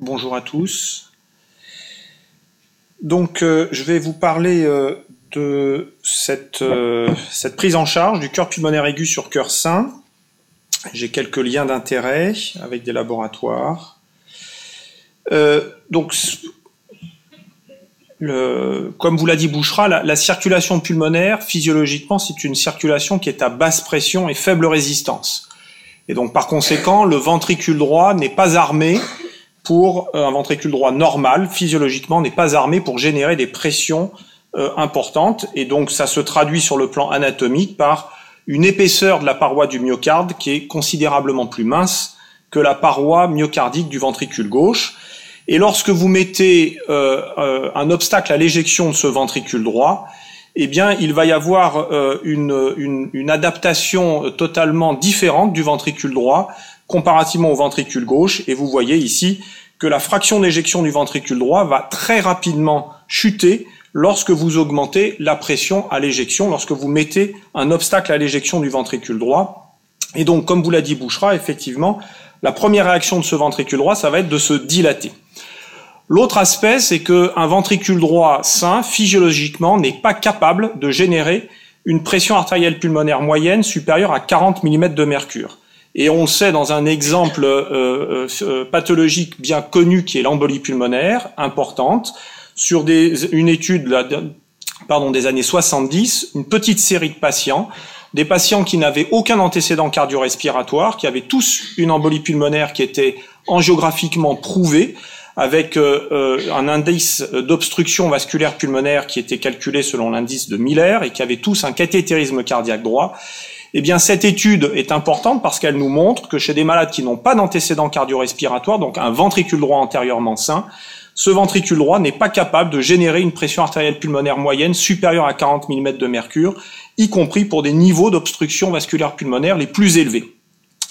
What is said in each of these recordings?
Bonjour à tous. Donc, euh, je vais vous parler euh, de cette, euh, cette, prise en charge du cœur pulmonaire aigu sur cœur sain. J'ai quelques liens d'intérêt avec des laboratoires. donc, comme vous l'a dit Bouchera, la, la circulation pulmonaire, physiologiquement, c'est une circulation qui est à basse pression et faible résistance. Et donc, par conséquent, le ventricule droit n'est pas armé pour euh, un ventricule droit normal, physiologiquement, n'est pas armé pour générer des pressions euh, importantes. Et donc, ça se traduit sur le plan anatomique par une épaisseur de la paroi du myocarde qui est considérablement plus mince que la paroi myocardique du ventricule gauche. Et lorsque vous mettez euh, un obstacle à l'éjection de ce ventricule droit, eh bien, il va y avoir une, adaptation totalement différente du ventricule droit comparativement au ventricule gauche. Et vous voyez ici que la fraction d'éjection du ventricule droit va très rapidement chuter lorsque vous augmentez la pression à l'éjection, lorsque vous mettez un obstacle à l'éjection du ventricule droit. Et donc, comme vous l'a dit Bouchera, effectivement, la première réaction de ce ventricule droit, ça va être de se dilater. L'autre aspect, c'est qu'un ventricule droit sain, physiologiquement, n'est pas capable de générer une pression artérielle pulmonaire moyenne supérieure à 40 mm de mercure. Et on sait dans un exemple euh, euh, pathologique bien connu qui est l'embolie pulmonaire, importante, sur une étude des années 70, une petite série de patients, des patients qui n'avaient aucun antécédent cardio-respiratoire, qui avaient tous une embolie pulmonaire qui était angiographiquement prouvée, avec euh, un indice d'obstruction vasculaire pulmonaire qui était calculé selon l'indice de Miller et qui avaient tous un cathétérisme cardiaque droit. Eh bien, cette étude est importante parce qu'elle nous montre que chez des malades qui n'ont pas d'antécédent cardio-respiratoire, donc un ventricule droit antérieurement sain, ce ventricule droit n'est pas capable de générer une pression artérielle pulmonaire moyenne supérieure à 40 mm de mercure, y compris pour des niveaux d'obstruction vasculaire pulmonaire les plus élevés.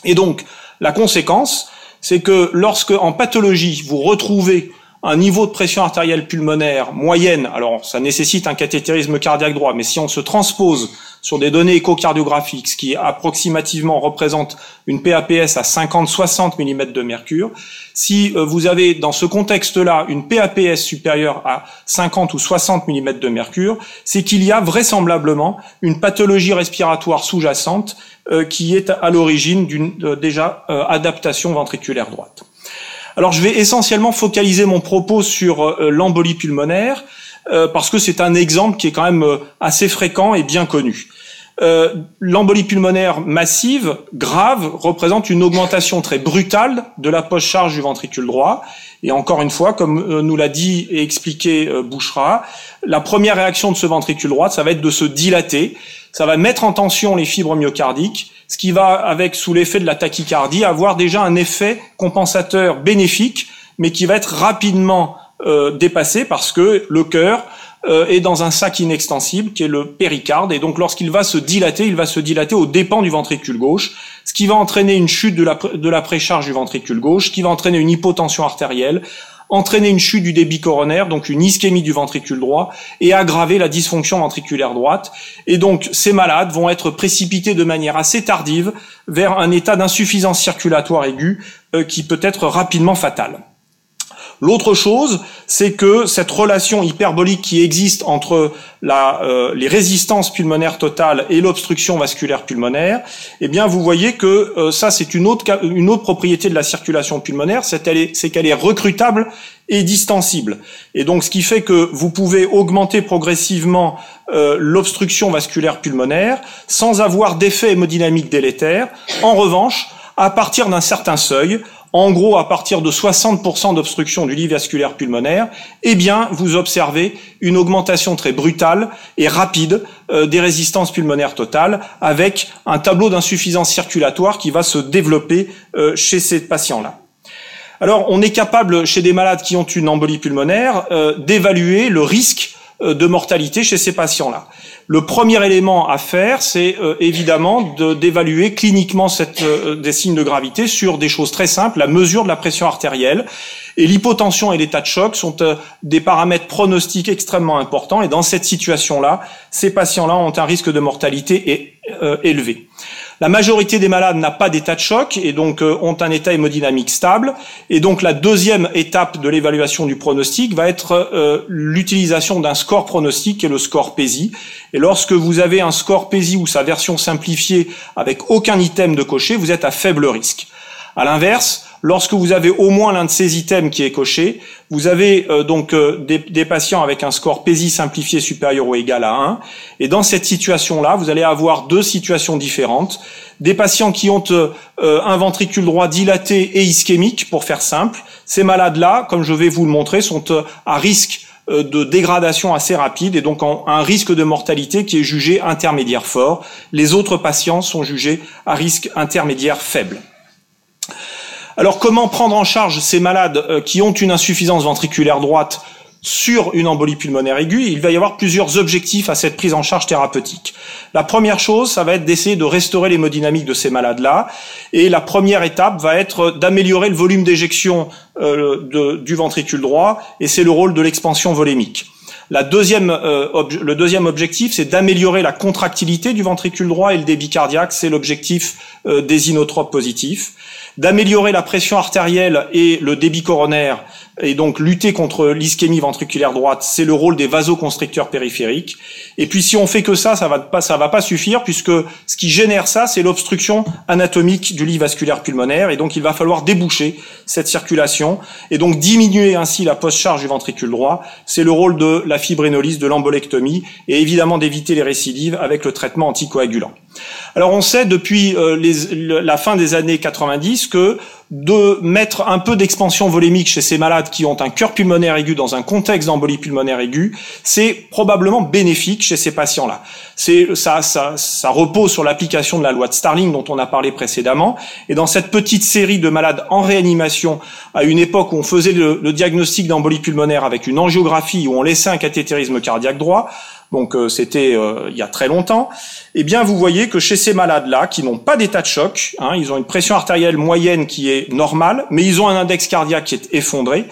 Et donc, la conséquence, c'est que lorsque en pathologie, vous retrouvez un niveau de pression artérielle pulmonaire moyenne, alors ça nécessite un cathétérisme cardiaque droit, mais si on se transpose sur des données échocardiographiques, ce qui approximativement représente une PAPS à 50-60 mm de mercure, si euh, vous avez dans ce contexte-là une PAPS supérieure à 50 ou 60 mm de mercure, c'est qu'il y a vraisemblablement une pathologie respiratoire sous-jacente euh, qui est à l'origine d'une euh, déjà adaptation ventriculaire droite. Alors je vais essentiellement focaliser mon propos sur euh, l'embolie pulmonaire euh, parce que c'est un exemple qui est quand même euh, assez fréquent et bien connu. L'embolie pulmonaire massive, grave, représente une augmentation très brutale de la post-charge du ventricule droit. Et encore une fois, comme nous l'a dit et expliqué Bouchera, la première réaction de ce ventricule droit, ça va être de se dilater, ça va mettre en tension les fibres myocardiques, ce qui va, avec sous l'effet de la tachycardie, avoir déjà un effet compensateur bénéfique, mais qui va être rapidement euh, dépassé parce que le cœur euh, est dans un sac inextensible qui est le péricarde, et donc lorsqu'il va se dilater, il va se dilater aux dépens du ventricule gauche, ce qui va entraîner une chute de la, de la précharge du ventricule gauche, qui va entraîner une hypotension artérielle, entraîner une chute du débit coronaire, donc une ischémie du ventricule droit, et aggraver la dysfonction ventriculaire droite. Et donc ces malades vont être précipités de manière assez tardive vers un état d'insuffisance circulatoire aiguë euh, qui peut être rapidement fatal. L'autre chose, c'est que cette relation hyperbolique qui existe entre euh, les résistances pulmonaires totales et l'obstruction vasculaire pulmonaire, eh bien, vous voyez que euh, ça, c'est une autre, une autre propriété de la circulation pulmonaire, c'est qu'elle est, est recrutable et distensible. Et donc, ce qui fait que vous pouvez augmenter progressivement euh, l'obstruction vasculaire pulmonaire sans avoir d'effet hémodynamique délétère. En revanche, à partir d'un certain seuil, en gros à partir de 60% d'obstruction du lit vasculaire pulmonaire, eh bien vous observez une augmentation très brutale et rapide euh, des résistances pulmonaires totales avec un tableau d'insuffisance circulatoire qui va se développer euh, chez ces patients-là. Alors on est capable chez des malades qui ont une embolie pulmonaire euh, d'évaluer le risque de mortalité chez ces patients-là. Le premier élément à faire, c'est euh, évidemment d'évaluer cliniquement cette, euh, des signes de gravité sur des choses très simples, la mesure de la pression artérielle. Et l'hypotension et l'état de choc sont euh, des paramètres pronostiques extrêmement importants. Et dans cette situation-là, ces patients-là ont un risque de mortalité élevé. La majorité des malades n'a pas d'état de choc et donc euh, ont un état hémodynamique stable. Et donc la deuxième étape de l'évaluation du pronostic va être euh, l'utilisation d'un score pronostic est le score PESI. Et lorsque vous avez un score PESI ou sa version simplifiée avec aucun item de cocher, vous êtes à faible risque. À l'inverse, lorsque vous avez au moins l'un de ces items qui est coché, vous avez euh, donc euh, des, patients avec un score PESI simplifié supérieur ou égal à 1. Et dans cette situation-là, vous allez avoir deux situations différentes. Des patients qui ont euh, un ventricule droit dilaté et ischémique, pour faire simple. Ces malades-là, comme je vais vous le montrer, sont à risque de dégradation assez rapide et donc un risque de mortalité qui est jugé intermédiaire fort. Les autres patients sont jugés à risque intermédiaire faible. Alors comment prendre en charge ces malades euh, qui ont une insuffisance ventriculaire droite sur une embolie pulmonaire aiguë, il va y avoir plusieurs objectifs à cette prise en charge thérapeutique. La première chose, ça va être d'essayer de restaurer l'hémodynamique de ces malades-là. Et la première étape va être d'améliorer le volume d'éjection euh, du ventricule droit, et c'est le rôle de l'expansion volémique. La deuxième, euh, le deuxième objectif, c'est d'améliorer la contractilité du ventricule droit et le débit cardiaque, c'est l'objectif des inotropes positifs d'améliorer la pression artérielle et le débit coronaire, et donc lutter contre l'ischémie ventriculaire droite, c'est le rôle des vasoconstricteurs périphériques. Et puis si on fait que ça, ça va pas, ça va pas suffire puisque ce qui génère ça, c'est l'obstruction anatomique du lit vasculaire pulmonaire, et donc il va falloir déboucher cette circulation et donc diminuer ainsi la post-charge du ventricule droit. C'est le rôle de la fibrinolyse, de l'embolectomie, et évidemment d'éviter les récidives avec le traitement anticoagulant. Alors on sait depuis euh, la fin des années 90 que de mettre un peu d'expansion volémique chez ces malades qui ont un cœur pulmonaire aigu dans un contexte d'embolie pulmonaire aiguë, c'est probablement bénéfique chez ces patients-là. C'est ça, ça, ça repose sur l'application de la loi de Starling dont on a parlé précédemment. Et dans cette petite série de malades en réanimation, à une époque où on faisait le, le diagnostic d'embolie pulmonaire avec une angiographie où on laissait un cathétérisme cardiaque droit, donc euh, c'était euh, il y a très longtemps, eh bien vous voyez que chez ces malades-là, qui n'ont pas d'état de choc, hein, ils ont une pression artérielle moyenne qui est normale, mais ils ont un index cardiaque qui est effondré,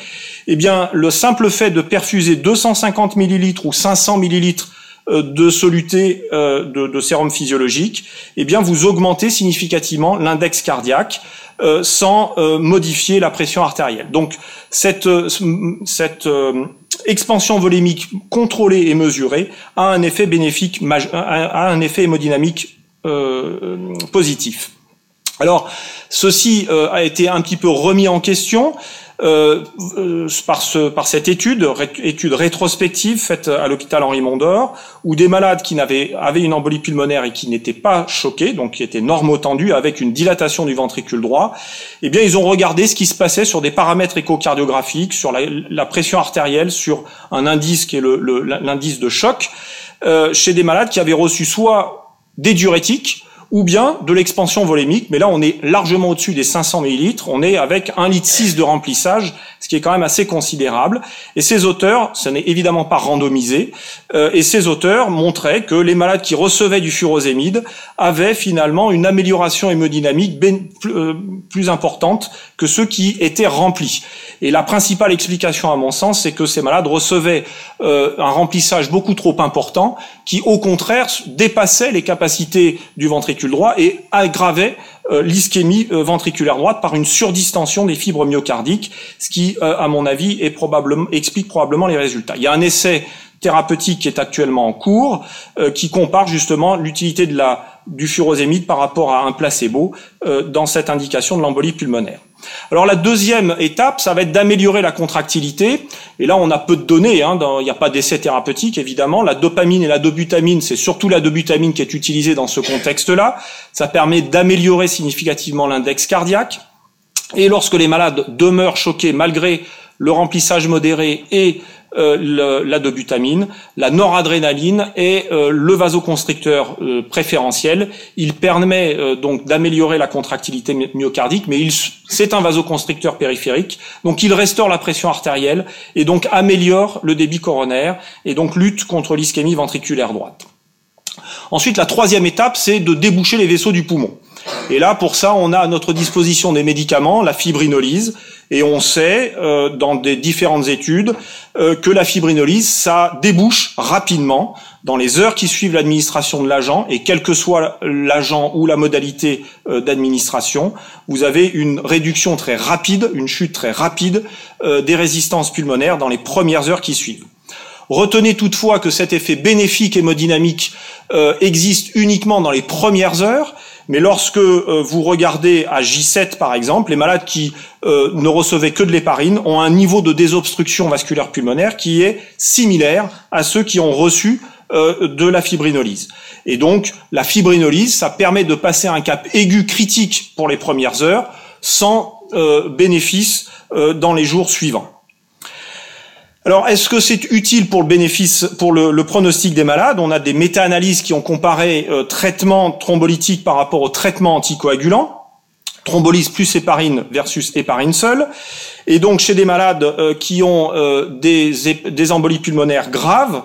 eh bien le simple fait de perfuser 250 millilitres ou 500 millilitres euh, de soluté de, de, sérum physiologique, eh bien vous augmentez significativement l'index cardiaque sans modifier la pression artérielle. Donc cette, expansion volémique contrôlée et mesurée a un effet bénéfique, a un effet hémodynamique euh, positif. Alors, ceci euh, a été un petit peu remis en question euh, euh, par, ce, par cette étude, étude rétrospective faite à l'hôpital Henri Mondor, où des malades qui n'avaient avaient une embolie pulmonaire et qui n'étaient pas choqués, donc qui étaient normotendus avec une dilatation du ventricule droit, eh bien ils ont regardé ce qui se passait sur des paramètres échocardiographiques, sur la, pression artérielle, sur un indice qui est l'indice de choc, chez des malades qui avaient reçu soit des diurétiques, ou bien de l'expansion volémique, mais là on est largement au-dessus des 500 millilitres, on est avec 1 litre 6 de remplissage, ce qui est quand même assez considérable. Et ces auteurs, ce n'est évidemment pas randomisé, euh, et ces auteurs montraient que les malades qui recevaient du furosémide avaient finalement une amélioration hémodynamique euh, plus importante que ceux qui étaient remplis. Et la principale explication à mon sens, c'est que ces malades recevaient euh, un remplissage beaucoup trop important, qui au contraire dépassait les capacités du ventricule droit et aggravait euh, l'ischémie euh, ventriculaire droite par une surdistension des fibres myocardiques, ce qui, euh, à mon avis, explique probablement les résultats. Il y a un essai thérapeutique qui est actuellement en cours, qui compare justement l'utilité du furosémide par rapport à un placebo dans cette indication de l'embolie pulmonaire. Alors la deuxième étape, ça va être d'améliorer la contractilité. Et là, on a peu de données. Hein, il n'y a pas d'essai thérapeutique, évidemment. La dopamine et la dobutamine, c'est surtout la dobutamine qui est utilisée dans ce contexte-là. Ça permet d'améliorer significativement l'index cardiaque. Et lorsque les malades demeurent choqués malgré le remplissage modéré et euh, la dobutamine, la noradrénaline et euh, le vasoconstricteur euh, préférentiel. Il permet donc d'améliorer la contractilité myocardique, mais c'est un vasoconstricteur périphérique, donc il restaure la pression artérielle et donc améliore le débit coronaire et donc lutte contre l'ischémie ventriculaire droite. Ensuite, la troisième étape, c'est de déboucher les vaisseaux du poumon. Et là, pour ça, on a à notre disposition des médicaments, la fibrinolyse, et on sait, euh, dans des différentes études, euh, que la fibrinolyse, ça débouche rapidement dans les heures qui suivent l'administration de l'agent, et quel que soit l'agent ou la modalité euh, d'administration, vous avez une réduction très rapide, une chute très rapide euh, des résistances pulmonaires dans les premières heures qui suivent. Retenez toutefois que cet effet bénéfique hémodynamique existe uniquement dans les premières heures, mais lorsque euh, vous regardez à J7 par exemple, les malades qui euh, ne recevaient que de l'héparine ont un niveau de désobstruction vasculaire pulmonaire qui est similaire à ceux qui ont reçu de la fibrinolyse. Et donc la fibrinolyse, ça permet de passer un cap aigu critique pour les premières heures sans bénéfice dans les jours suivants. Alors, est-ce que c'est utile pour le bénéfice, pour le, pronostic des malades? On a des méta-analyses qui ont comparé euh, traitement thrombolytique par rapport au traitement anticoagulant, thrombolyse plus héparine versus héparine seule. Et donc, chez des malades euh, qui ont euh, des, des, embolies pulmonaires graves,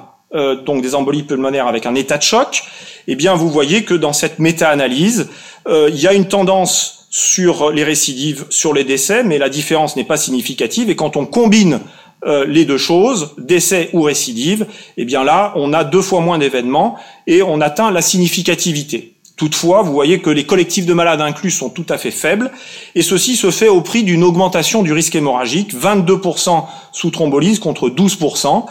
donc des embolies pulmonaires avec un état de choc, eh bien, vous voyez que dans cette méta-analyse, il y a une tendance sur les récidives, sur les décès, mais la différence n'est pas significative. Et quand on combine euh, les deux choses, décès ou récidive, eh bien là, on a deux fois moins d'événements et on atteint la significativité. Toutefois, vous voyez que les collectifs de malades inclus sont tout à fait faibles, et ceci se fait au prix d'une augmentation du risque hémorragique, 22% sous thrombolyse contre 12%,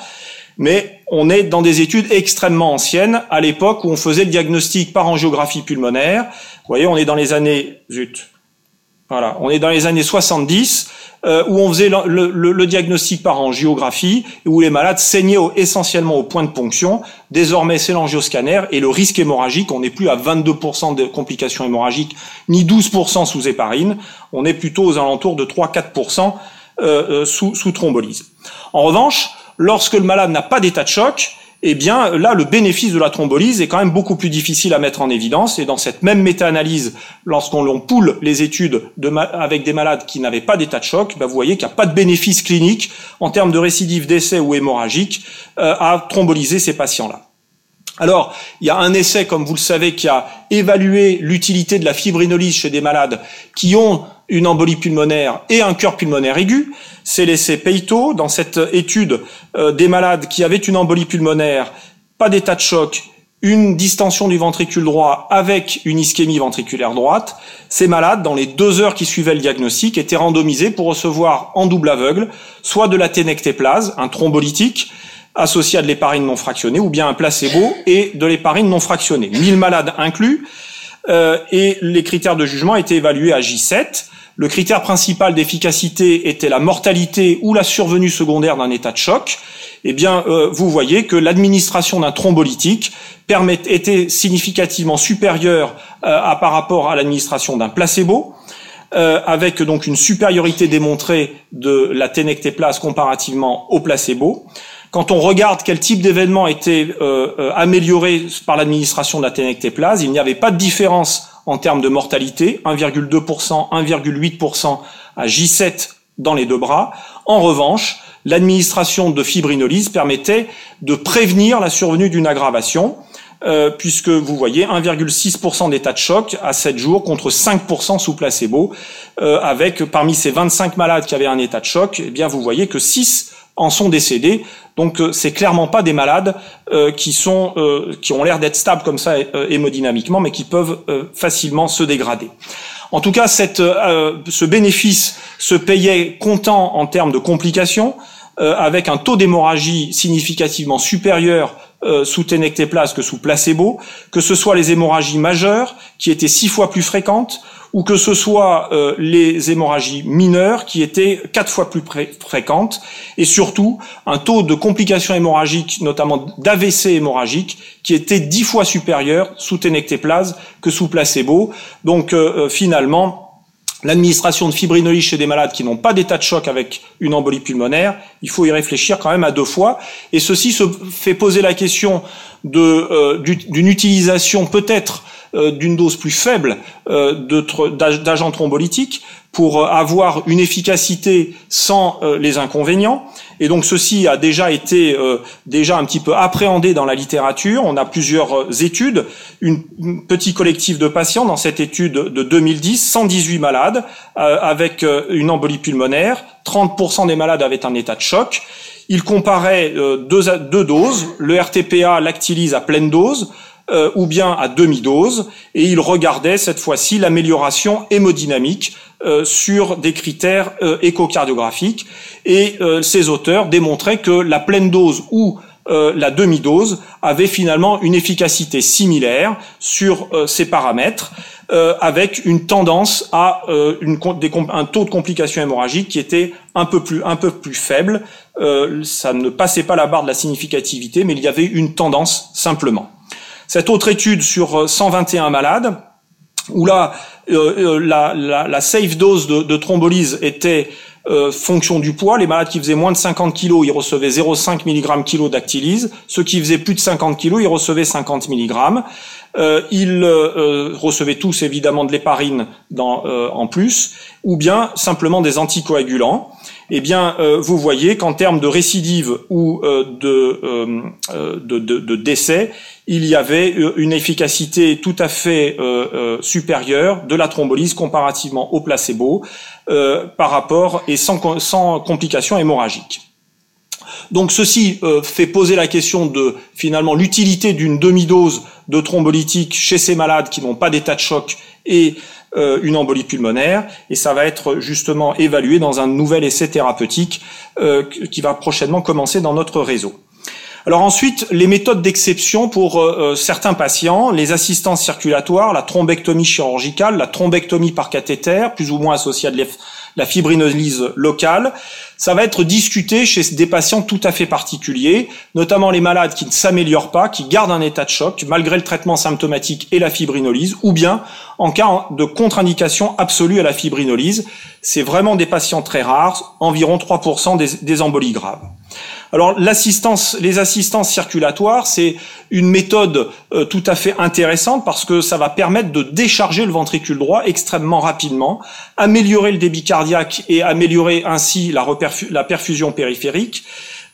mais on est dans des études extrêmement anciennes, à l'époque où on faisait le diagnostic par angiographie pulmonaire. Vous voyez, on est dans les années... Zut. Voilà, on est dans les années 70, euh, où on faisait le, diagnostic par angiographie, et où les malades saignaient essentiellement au point de ponction. Désormais, c'est l'angioscanner, et le risque hémorragique, on n'est plus à 22% de complications hémorragiques, ni 12% sous héparine, on est plutôt aux alentours de 3-4% euh, euh, sous, sous thrombolyse. En revanche, lorsque le malade n'a pas d'état de choc, eh bien là, le bénéfice de la thrombolyse est quand même beaucoup plus difficile à mettre en évidence. Et dans cette même méta-analyse, lorsqu'on poule les études avec des malades qui n'avaient pas d'état de choc, ben, vous voyez qu'il n'y a pas de bénéfice clinique en termes de récidive d'essai ou hémorragique euh, à thromboliser ces patients-là. Alors, il y a un essai, comme vous le savez, qui a évalué l'utilité de la fibrinolyse chez des malades qui ont une embolie pulmonaire et un cœur pulmonaire aigu. C'est l'essai Peito. Dans cette étude euh, des malades qui avaient une embolie pulmonaire, pas d'état de choc, une distension du ventricule droit avec une ischémie ventriculaire droite, ces malades, dans les deux heures qui suivaient le diagnostic, étaient randomisés pour recevoir en double aveugle soit de la ténectéplase, un thrombolytique, associé à de l'héparine non fractionnée, ou bien un placebo et de l'héparine non fractionnée. 1000 malades inclus, euh, et les critères de jugement étaient évalués à J7. Le critère principal d'efficacité était la mortalité ou la survenue secondaire d'un état de choc. Eh bien, euh, vous voyez que l'administration d'un thrombolytique était significativement supérieure euh, par rapport à l'administration d'un placebo. Euh, avec donc une supériorité démontrée de la ténectéplase comparativement au placebo. Quand on regarde quel type d'événement était euh, amélioré par l'administration de la ténectéplase, il n'y avait pas de différence en termes de mortalité, 1,2%, 1,8% à J7 dans les deux bras. En revanche, l'administration de fibrinolyse permettait de prévenir la survenue d'une aggravation, euh, puisque vous voyez 1,6% d'état de choc à 7 jours contre 5% sous placebo, euh, avec parmi ces 25 malades qui avaient un état de choc, eh bien vous voyez que 6 en sont décédés. Donc euh, c'est clairement pas des malades euh, qui sont euh, qui ont l'air d'être stables comme ça hémodynamiquement, mais qui peuvent facilement se dégrader. En tout cas, cette, ce bénéfice se payait comptant en termes de complications, avec un taux d'hémorragie significativement supérieur sous ténectéplase que sous placebo, que ce soit les hémorragies majeures, qui étaient six fois plus fréquentes, ou que ce soit euh, les hémorragies mineures qui étaient quatre fois plus fréquentes, et surtout un taux de complications hémorragiques, notamment d'AVC hémorragique, qui était dix fois supérieur sous ténectéplase que sous placebo. Donc euh, euh, finalement, l'administration de fibrinolyse chez des malades qui n'ont pas d'état de choc avec une embolie pulmonaire, il faut y réfléchir quand même à deux fois. Et ceci se fait poser la question d'une utilisation peut-être euh, d'une dose plus faible euh, d'agents thrombolytiques pour avoir une efficacité sans euh, les inconvénients. Et donc ceci a déjà été déjà un petit peu appréhendé dans la littérature. On a plusieurs études, une, petit collectif de patients dans cette étude de 2010, 118 malades avec une embolie pulmonaire, 30% des malades avaient un état de choc. Il comparait deux, deux doses, le RTPA lactylise à pleine dose, ou bien à demi-dose, et il regardait cette fois-ci l'amélioration hémodynamique sur des critères échocardiographiques. Et ces auteurs démontraient que la pleine dose ou euh, la demi-dose avait finalement une efficacité similaire sur euh, ces paramètres, euh, avec une tendance à un taux de complications hémorragiques qui était un peu plus, un peu plus faible. ça ne passait pas la barre de la significativité, mais il y avait une tendance simplement. Cette autre étude sur 121 malades, où là, la, la, la, safe dose de, de thrombolyse était euh, fonction du poids. Les malades qui faisaient moins de 50 kg, ils recevaient 0,5 mg kg d'actylise. Ceux qui faisaient plus de 50 kg, ils recevaient 50 mg. Euh, ils euh, recevaient tous évidemment de l'héparine euh, en plus, ou bien simplement des anticoagulants. Eh bien, vous voyez qu'en termes de récidive ou de, de, de, décès, il y avait une efficacité tout à fait supérieure de la thrombolyse comparativement au placebo. Euh, par rapport et sans, complications hémorragiques. Donc ceci euh, fait poser la question de finalement l'utilité d'une demi-dose de thrombolytique chez ces malades qui n'ont pas d'état de choc et euh, une embolie pulmonaire, et ça va être justement évalué dans un nouvel essai thérapeutique qui va prochainement commencer dans notre réseau. Alors ensuite, les méthodes d'exception pour euh, euh, certains patients, les assistances circulatoires, la thrombectomie chirurgicale, la thrombectomie par cathéter, plus ou moins associée à la fibrinolyse locale, ça va être discuté chez des patients tout à fait particuliers, notamment les malades qui ne s'améliorent pas, qui gardent un état de choc malgré le traitement symptomatique et la fibrinolyse, ou bien en cas de contre-indication absolue à la fibrinolyse. C'est vraiment des patients très rares, environ 3% des, embolies graves. Alors l'assistance, les assistances circulatoires, c'est une méthode euh, tout à fait intéressante parce que ça va permettre de décharger le ventricule droit extrêmement rapidement, améliorer le débit cardiaque et améliorer ainsi la, la perfusion périphérique.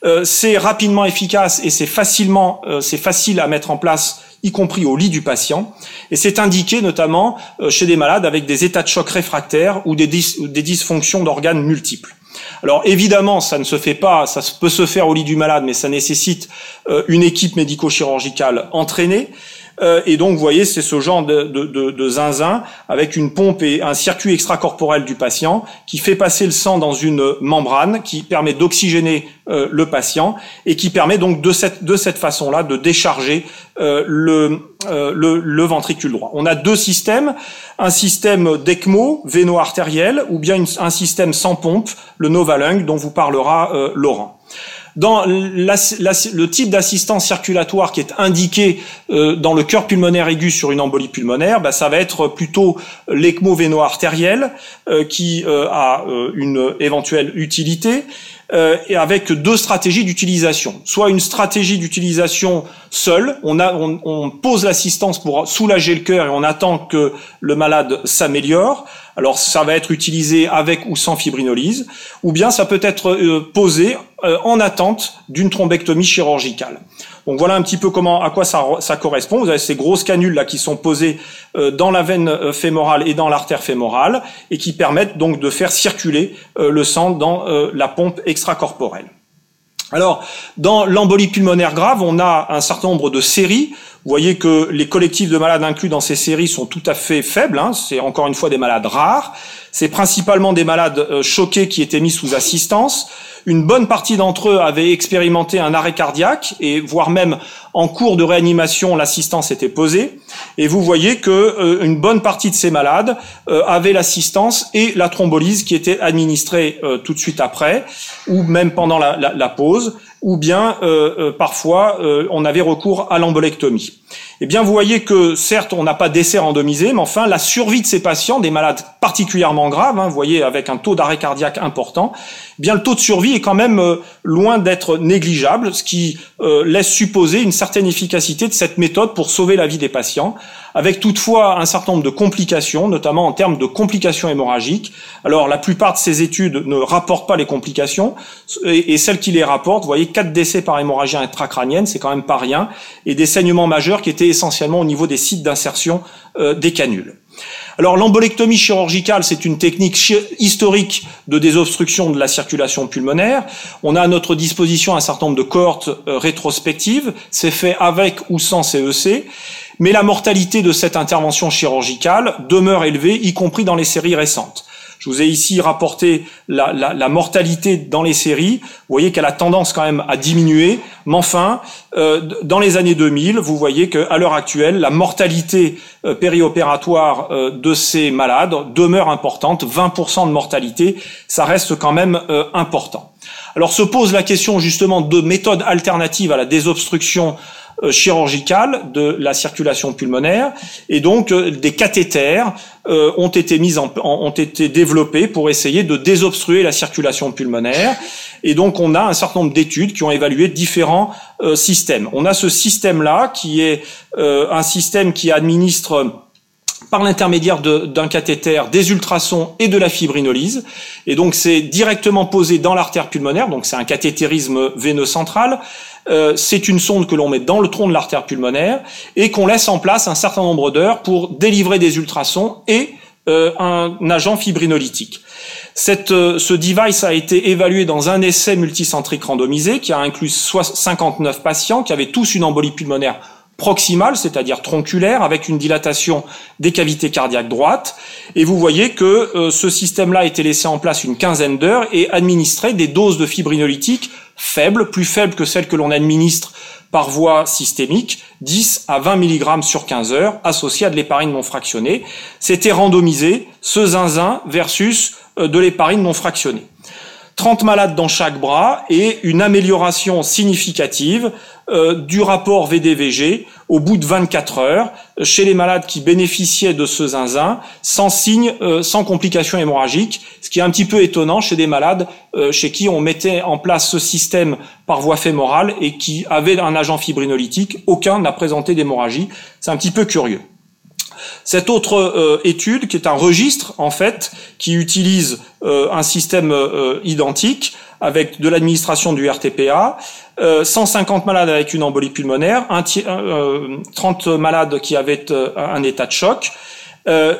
Euh, c'est rapidement efficace et c'est facilement, euh, c'est facile à mettre en place y compris au lit du patient, et c'est indiqué notamment chez des malades avec des états de choc réfractaires ou des, des dysfonctions d'organes multiples. Alors évidemment, ça ne se fait pas, ça peut se faire au lit du malade, mais ça nécessite euh, une équipe médico-chirurgicale entraînée. Euh, et donc, vous voyez, c'est ce genre de, de, de, zinzin avec une pompe et un circuit extracorporel du patient qui fait passer le sang dans une membrane qui permet d'oxygéner euh, le patient et qui permet donc de cette, de cette façon-là de décharger euh, le, le, le, ventricule droit. On a deux systèmes, un système d'ECMO véno-artériel ou bien un système sans pompe, le Novalung, dont vous parlera Laurent. Dans le type d'assistance circulatoire qui est indiqué euh, dans le cœur pulmonaire aigu sur une embolie pulmonaire, bah, ça va être plutôt l'ECMO véno-artériel euh, qui euh, a une éventuelle utilité. et avec deux stratégies d'utilisation. Soit une stratégie d'utilisation seule, on, a, on, on pose l'assistance pour soulager le cœur et on attend que le malade s'améliore. Alors ça va être utilisé avec ou sans fibrinolyse, ou bien ça peut être euh, posé euh, en attente d'une thrombectomie chirurgicale. Donc voilà un petit peu comment à quoi ça, correspond. Vous avez ces grosses canules là qui sont posées euh, dans la veine fémorale et dans l'artère fémorale et qui permettent donc de faire circuler le sang dans la pompe extracorporelle. Alors, dans l'embolie pulmonaire grave, on a un certain nombre de séries. Vous voyez que les collectifs de malades inclus dans ces séries sont tout à fait faibles. Hein. C'est encore une fois des malades rares. C'est principalement des malades euh, choqués qui étaient mis sous assistance. Une bonne partie d'entre eux avaient expérimenté un arrêt cardiaque et voire même en cours de réanimation, l'assistance était posée. Et vous voyez que euh, une bonne partie de ces malades euh, avaient l'assistance et la thrombolyse qui était administrée tout de suite après ou même pendant la pause ou bien euh, euh, parfois euh, on avait recours à l'embolectomie. Eh bien, vous voyez que certes, on n'a pas d'essai randomisé, mais enfin, la survie de ces patients, des malades particulièrement graves, hein, vous voyez, avec un taux d'arrêt cardiaque important, eh bien le taux de survie est quand même loin d'être négligeable, ce qui laisse supposer une certaine efficacité de cette méthode pour sauver la vie des patients avec toutefois un certain nombre de complications, notamment en termes de complications hémorragiques. Alors la plupart de ces études ne rapportent pas les complications, et, celles qui les rapportent, vous voyez, 4 décès par hémorragie intracrânienne, c'est quand même pas rien, et des saignements majeurs qui étaient essentiellement au niveau des sites d'insertion euh, des canules. Alors l'embolectomie chirurgicale, c'est une technique historique de désobstruction de la circulation pulmonaire. On a à notre disposition un certain nombre de cohortes euh, rétrospectives. C'est fait avec ou sans CEC. Mais la mortalité de cette intervention chirurgicale demeure élevée, y compris dans les séries récentes. Je vous ai ici rapporté la, mortalité dans les séries. Vous voyez qu'elle a tendance quand même à diminuer. Mais enfin, euh, dans les années 2000, vous voyez qu'à l'heure actuelle, la mortalité euh, périopératoire euh, de ces malades demeure importante. 20% de mortalité, ça reste quand même important. Alors se pose la question justement de méthodes alternatives à la désobstruction chirurgicale de la circulation pulmonaire et donc euh, des cathéters euh, ont été mis en, ont été développés pour essayer de désobstruer la circulation pulmonaire et donc on a un certain nombre d'études qui ont évalué différents systèmes. On a ce système là qui est un système qui administre par l'intermédiaire d'un cathéter, des ultrasons et de la fibrinolyse. Et donc c'est directement posé dans l'artère pulmonaire, donc c'est un cathétérisme veineux central. Euh, c'est une sonde que l'on met dans le tronc de l'artère pulmonaire et qu'on laisse en place un certain nombre d'heures pour délivrer des ultrasons et euh, un agent fibrinolytique. Cette, euh, ce device a été évalué dans un essai multicentrique randomisé qui a inclus 59 patients qui avaient tous une embolie pulmonaire proximale, c'est-à-dire tronculaire, avec une dilatation des cavités cardiaques droites. Et vous voyez que ce système-là a été laissé en place une quinzaine d'heures et administrait des doses de fibrinolytiques faibles, plus faibles que celles que l'on administre par voie systémique, 10 à 20 mg sur 15 heures, associées à de l'héparine non fractionnée. C'était randomisé, ce zinzin versus euh, de l'héparine non fractionnée. 30 malades dans chaque bras et une amélioration significative euh, du rapport VDVG au bout de 24 heures chez les malades qui bénéficiaient de ce zinzin sans signe, euh, sans complications hémorragiques, ce qui est un petit peu étonnant chez des malades euh, chez qui on mettait en place ce système par voie fémorale et qui avaient un agent fibrinolytique. Aucun n'a présenté d'hémorragie. C'est un petit peu curieux. Cette autre euh, étude, qui est un registre en fait, qui utilise euh, un système euh, identique avec de l'administration du RTPA, 150 malades avec une embolie pulmonaire, 30 malades qui avaient un état de choc,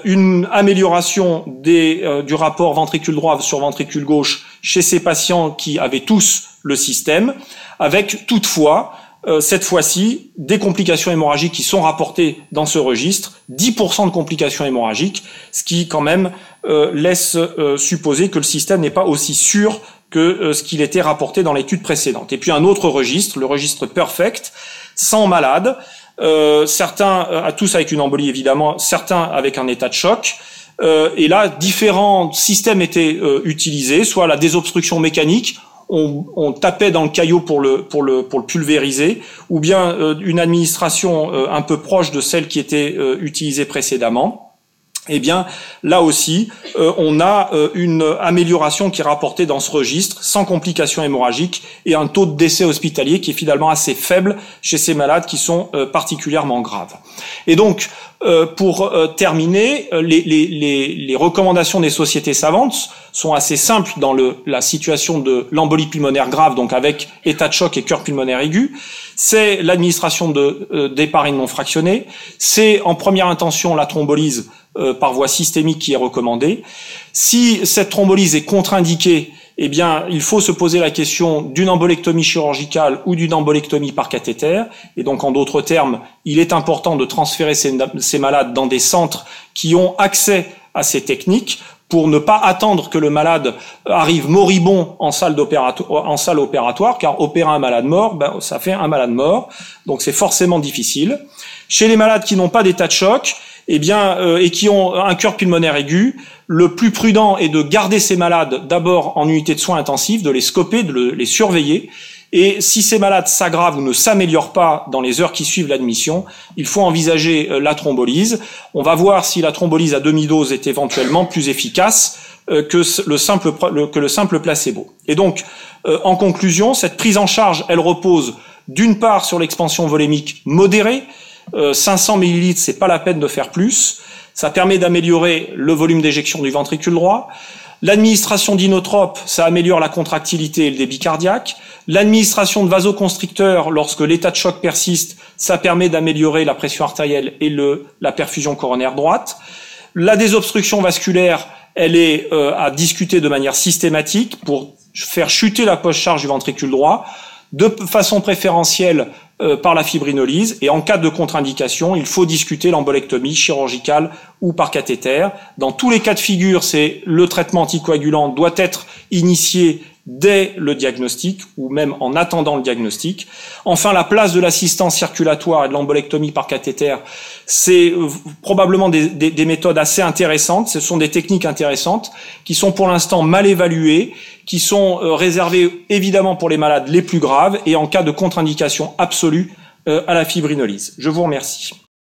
une amélioration du rapport ventricule droit sur ventricule gauche chez ces patients qui avaient tous le système, avec toutefois cette fois-ci, des complications hémorragiques qui sont rapportées dans ce registre, 10% de complications hémorragiques, ce qui quand même euh, laisse euh, supposer que le système n'est pas aussi sûr que ce qu'il était rapporté dans l'étude précédente. Et puis un autre registre, le registre Perfect, 100 malades, certains, à tous avec une embolie évidemment, certains avec un état de choc, et là, différents systèmes étaient utilisés, soit la désobstruction mécanique, on, tapait dans le caillot pour le, pour le, pour le pulvériser, ou bien euh, une administration euh, un peu proche de celle qui était euh, utilisée précédemment eh bien là aussi, on a une amélioration qui est rapportée dans ce registre, sans complications hémorragiques, et un taux de décès hospitalier qui est finalement assez faible chez ces malades qui sont particulièrement graves. Et donc, euh, pour euh, terminer, euh, les, recommandations des sociétés savantes sont assez simples dans la situation de l'embolie pulmonaire grave, donc avec état de choc et cœur pulmonaire aigu. C'est l'administration de d'héparine non fractionnée. C'est en première intention la thrombolyse par voie systémique qui est recommandée. Si cette thrombolyse est contre-indiquée, eh bien, il faut se poser la question d'une embolectomie chirurgicale ou d'une embolectomie par cathéter. Et donc, en d'autres termes, il est important de transférer ces, ces malades dans des centres qui ont accès à ces techniques pour ne pas attendre que le malade arrive moribond en salle, en salle opératoire, car opérer un malade mort, ben, ça fait un malade mort, donc c'est forcément difficile. Chez les malades qui n'ont pas d'état de choc, eh bien, euh, et qui ont un cœur pulmonaire aigu, le plus prudent est de garder ces malades d'abord en unité de soins intensifs, de les scoper, de les surveiller. Et si ces malades s'aggravent ou ne s'améliorent pas dans les heures qui suivent l'admission, il faut envisager euh, la thrombolyse. On va voir si la thrombolyse à demi-dose est éventuellement plus efficace euh, que le simple, que le simple placebo. Et donc, en conclusion, cette prise en charge, elle repose d'une part sur l'expansion volémique modérée, 500 euh, millilitres, c'est pas la peine de faire plus. Ça permet d'améliorer le volume d'éjection du ventricule droit. L'administration d'inotropes, ça améliore la contractilité et le débit cardiaque. L'administration de vasoconstricteurs, lorsque l'état de choc persiste, ça permet d'améliorer la pression artérielle et le, la perfusion coronaire droite. La désobstruction vasculaire, elle est euh, à discuter de manière systématique pour faire chuter la poche-charge du ventricule droit de façon préférentielle par la fibrinolyse et en cas de contre-indication, il faut discuter l'embolectomie chirurgicale ou par cathéter. Dans tous les cas de figure, c'est le traitement anticoagulant doit être initié dès le diagnostic ou même en attendant le diagnostic. Enfin, la place de l'assistance circulatoire et de l'embolectomie par cathéter, c'est euh, probablement des, des, méthodes assez intéressantes. Ce sont des techniques intéressantes qui sont pour l'instant mal évaluées, qui sont euh, réservées évidemment pour les malades les plus graves et en cas de contre-indication absolue euh, à la fibrinolyse. Je vous remercie.